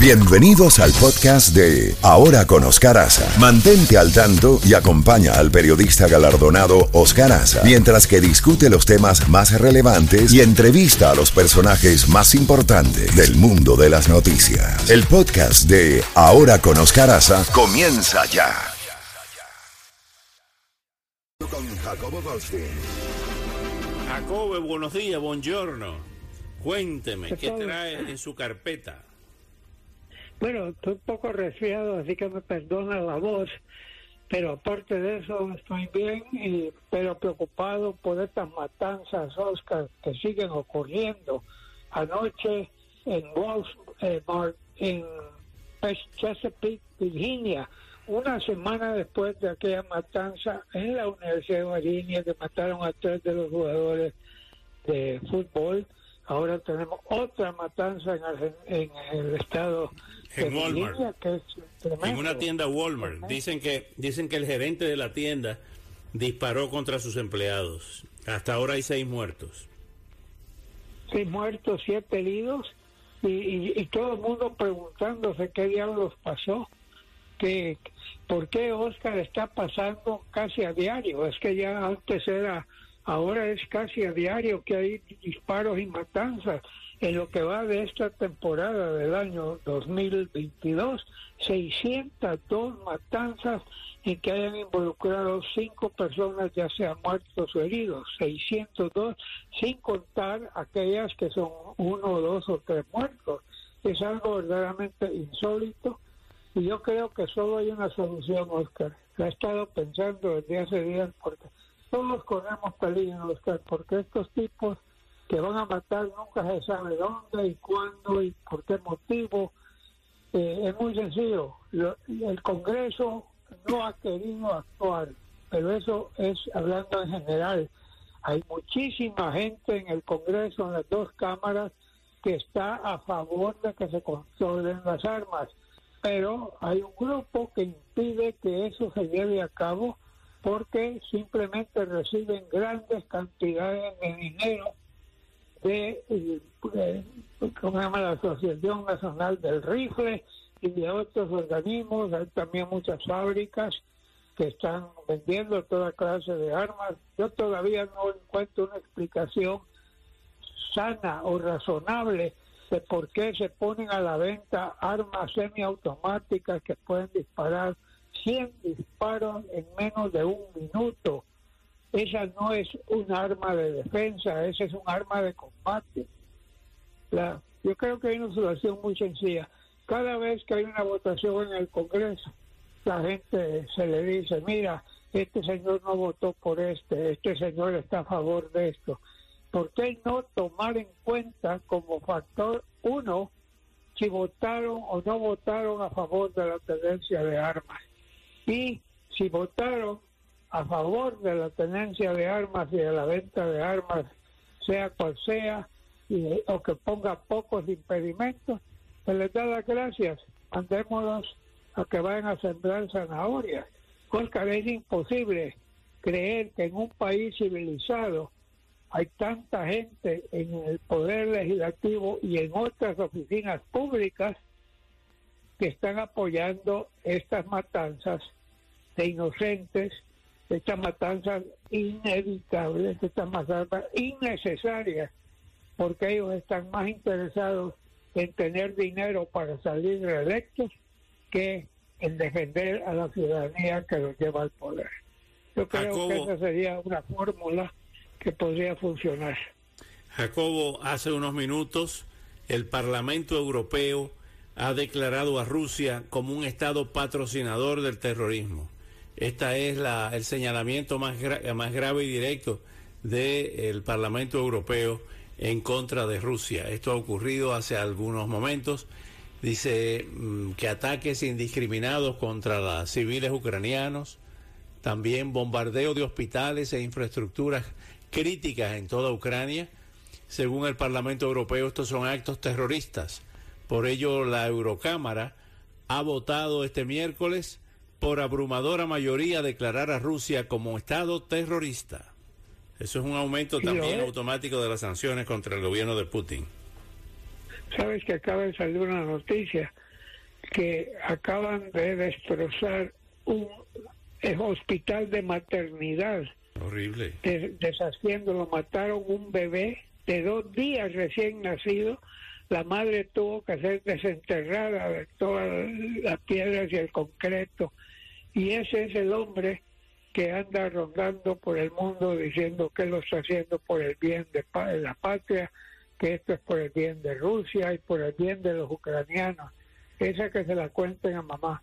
Bienvenidos al podcast de Ahora con Oscar Aza. Mantente al tanto y acompaña al periodista galardonado Oscar Aza mientras que discute los temas más relevantes y entrevista a los personajes más importantes del mundo de las noticias. El podcast de Ahora con Oscar Aza comienza ya. Con Jacobo Goldstein. Jacobo, buenos días, buongiorno. Cuénteme, ¿qué trae en su carpeta? Bueno, estoy un poco resfriado, así que me perdona la voz, pero aparte de eso estoy bien, y, pero preocupado por estas matanzas, Oscar, que siguen ocurriendo. Anoche en Walmart, en Chesapeake, Virginia, una semana después de aquella matanza en la Universidad de Virginia, que mataron a tres de los jugadores de fútbol, ahora tenemos otra matanza en, en el estado en Walmart. en una tienda Walmart. Dicen que, dicen que el gerente de la tienda disparó contra sus empleados. Hasta ahora hay seis muertos. Seis muertos, siete heridos. Y, todo el mundo preguntándose qué diablos pasó. Que, ¿Por qué Oscar está pasando casi a diario? Es que ya antes era, ahora es casi a diario que hay disparos y matanzas en lo que va de esta temporada del año 2022, 602 matanzas en que hayan involucrado cinco personas, ya sean muertos o heridos, 602, sin contar aquellas que son uno, dos o tres muertos. Es algo verdaderamente insólito y yo creo que solo hay una solución, Oscar. La he estado pensando desde hace días porque todos corremos peligro, Oscar, porque estos tipos que van a matar nunca se sabe dónde y cuándo y por qué motivo. Eh, es muy sencillo. el Congreso no ha querido actuar, pero eso es hablando en general. Hay muchísima gente en el Congreso, en las dos cámaras, que está a favor de que se controlen las armas, pero hay un grupo que impide que eso se lleve a cabo porque simplemente reciben grandes cantidades de dinero de, de ¿cómo se llama? la Asociación Nacional del Rifle y de otros organismos, hay también muchas fábricas que están vendiendo toda clase de armas. Yo todavía no encuentro una explicación sana o razonable de por qué se ponen a la venta armas semiautomáticas que pueden disparar 100 disparos en menos de un minuto esa no es un arma de defensa, esa es un arma de combate. La, yo creo que hay una solución muy sencilla. Cada vez que hay una votación en el Congreso, la gente se le dice, mira, este señor no votó por este, este señor está a favor de esto. ¿Por qué no tomar en cuenta como factor uno si votaron o no votaron a favor de la tenencia de armas? Y si votaron a favor de la tenencia de armas y de la venta de armas, sea cual sea, o que ponga pocos impedimentos, se les da las gracias, mandémoslos a que vayan a sembrar zanahorias. Oscar, es imposible creer que en un país civilizado hay tanta gente en el poder legislativo y en otras oficinas públicas que están apoyando estas matanzas de inocentes estas matanzas inevitables, estas matanzas innecesarias, porque ellos están más interesados en tener dinero para salir reelectos que en defender a la ciudadanía que los lleva al poder. Yo creo que esa sería una fórmula que podría funcionar. Jacobo, hace unos minutos el Parlamento Europeo ha declarado a Rusia como un Estado patrocinador del terrorismo. Este es la, el señalamiento más, grave y directo del Parlamento Europeo en contra de Rusia. Esto ha ocurrido hace algunos momentos. Dice mm, que ataques indiscriminados contra los civiles ucranianos, también bombardeo de hospitales e infraestructuras críticas en toda Ucrania. Según el Parlamento Europeo, estos son actos terroristas. Por ello, la Eurocámara ha votado este miércoles por abrumadora mayoría declarar a Rusia como Estado terrorista. Eso es un aumento también automático de las sanciones contra el gobierno de Putin. Sabes que acaba de salir una noticia que acaban de destrozar un hospital de maternidad. Horrible. deshaciéndolo, mataron un bebé de dos días recién nacido. La madre tuvo que ser desenterrada de todas las piedras y el concreto. Y ese es el hombre que anda rondando por el mundo diciendo que lo está haciendo por el bien de la patria, que esto es por el bien de Rusia y por el bien de los ucranianos. Esa que se la cuenten a mamá.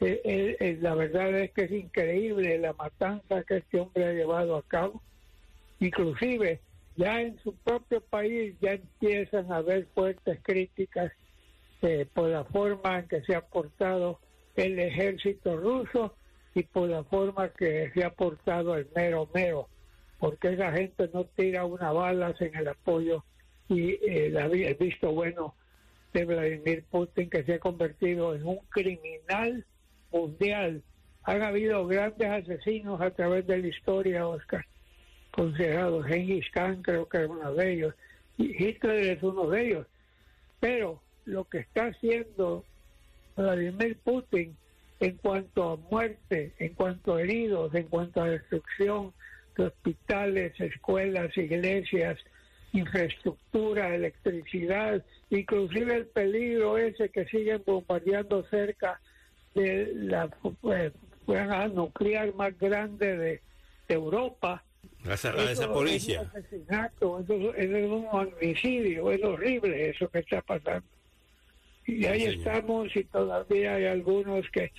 Eh, eh, eh, la verdad es que es increíble la matanza que este hombre ha llevado a cabo. Inclusive ya en su propio país ya empiezan a haber fuertes críticas por la forma en que se ha portado el ejército ruso y por la forma que se ha portado el mero mero, porque esa gente no tira una bala en el apoyo y el visto bueno de Vladimir Putin que se ha convertido en un criminal mundial. Han habido grandes asesinos a través de la historia, Oscar, considerados. Genghis Khan creo que es uno de ellos, y Hitler es uno de ellos. Pero lo que está haciendo Vladimir Putin en cuanto a muerte, en cuanto a heridos, en cuanto a destrucción de hospitales, escuelas, iglesias, infraestructura, electricidad, inclusive el peligro ese que siguen bombardeando cerca de la pues, nuclear más grande de, Europa. La, esa policía. Es un asesinato, es un homicidio, es horrible eso que está pasando. Y ahí estamos y todavía hay algunos que...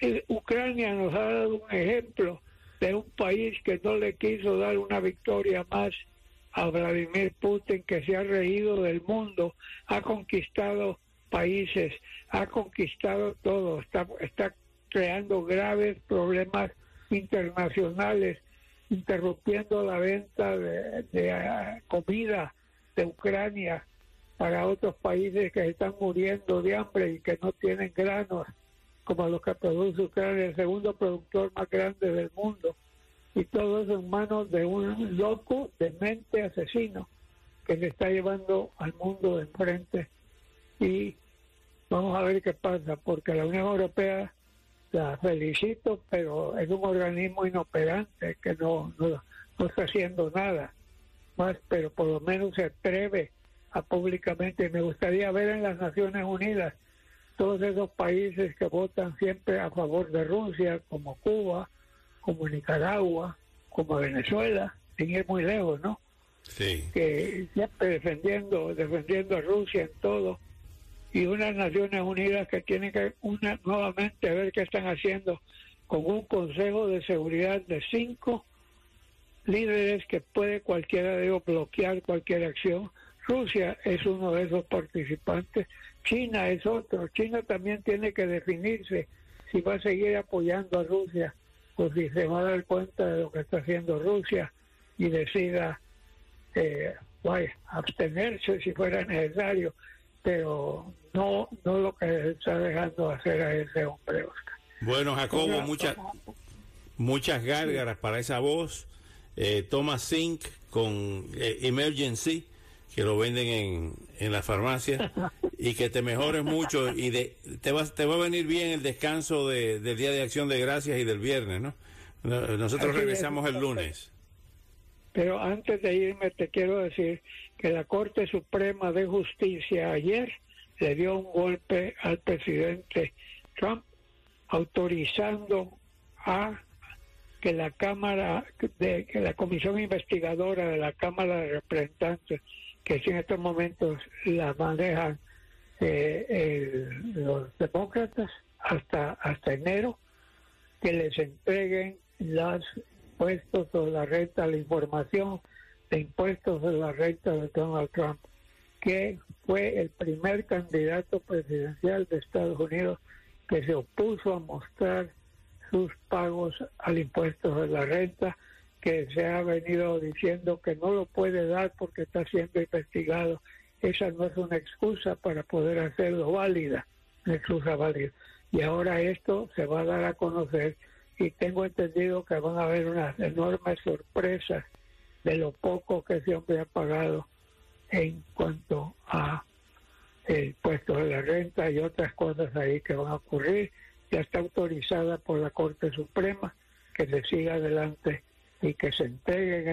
Eh, Ucrania nos ha dado un ejemplo de un país que no le quiso dar una victoria más a Vladimir Putin, que se ha reído del mundo, ha conquistado países, ha conquistado todo, está, está creando graves problemas internacionales, interrumpiendo la venta de, ah, comida de Ucrania para otros países que están muriendo de hambre y que no tienen granos, como los que produce Ucrania, el segundo productor más grande del mundo. Y todo eso en manos de un loco, de mente asesino, que le está llevando al mundo de enfrente y vamos a ver qué pasa, porque la Unión Europea la felicito, pero es un organismo inoperante que no, no, está haciendo nada más, pero por lo menos se atreve a públicamente. Me gustaría ver en las Naciones Unidas todos esos países que votan siempre a favor de Rusia, como Cuba, como Nicaragua, como Venezuela, sin ir muy lejos, ¿no? Sí. Que siempre defendiendo, defendiendo a Rusia en todo y unas Naciones Unidas que tienen que una, nuevamente ver qué están haciendo con un Consejo de Seguridad de cinco líderes que puede cualquiera de ellos bloquear cualquier acción. Rusia es uno de esos participantes, China es otro. China también tiene que definirse si va a seguir apoyando a Rusia o si se va a dar cuenta de lo que está haciendo Rusia y decida eh, abstenerse si fuera necesario pero no, no lo que está dejando hacer a ese hombre, Oscar. Bueno, Jacobo, muchas muchas gárgaras para esa voz. Eh, toma Zinc con eh, Emergency, que lo venden en, en la farmacia, y que te mejores mucho y de, te, va, te va a venir bien el descanso de, del Día de Acción de Gracias y del viernes, ¿no? Nosotros regresamos el lunes. Pero antes de irme te quiero decir que la Corte Suprema de Justicia ayer le dio un golpe al presidente Trump autorizando a que la Cámara, de, que la Comisión Investigadora de la Cámara de Representantes, que en estos momentos la manejan eh, los demócratas hasta, hasta enero, que les entreguen las impuestos sobre la renta, la información de impuestos de la renta de Donald Trump, que fue el primer candidato presidencial de Estados Unidos que se opuso a mostrar sus pagos al impuesto de la renta, que se ha venido diciendo que no lo puede dar porque está siendo investigado. Esa no es una excusa para poder hacerlo válida, una excusa válida. Y ahora esto se va a dar a conocer y tengo entendido que van a haber unas enormes sorpresas de lo poco que ese hombre ha pagado en cuanto a el puesto de la renta y otras cosas ahí que van a ocurrir. Ya está autorizada por la Corte Suprema que se siga adelante y que se entreguen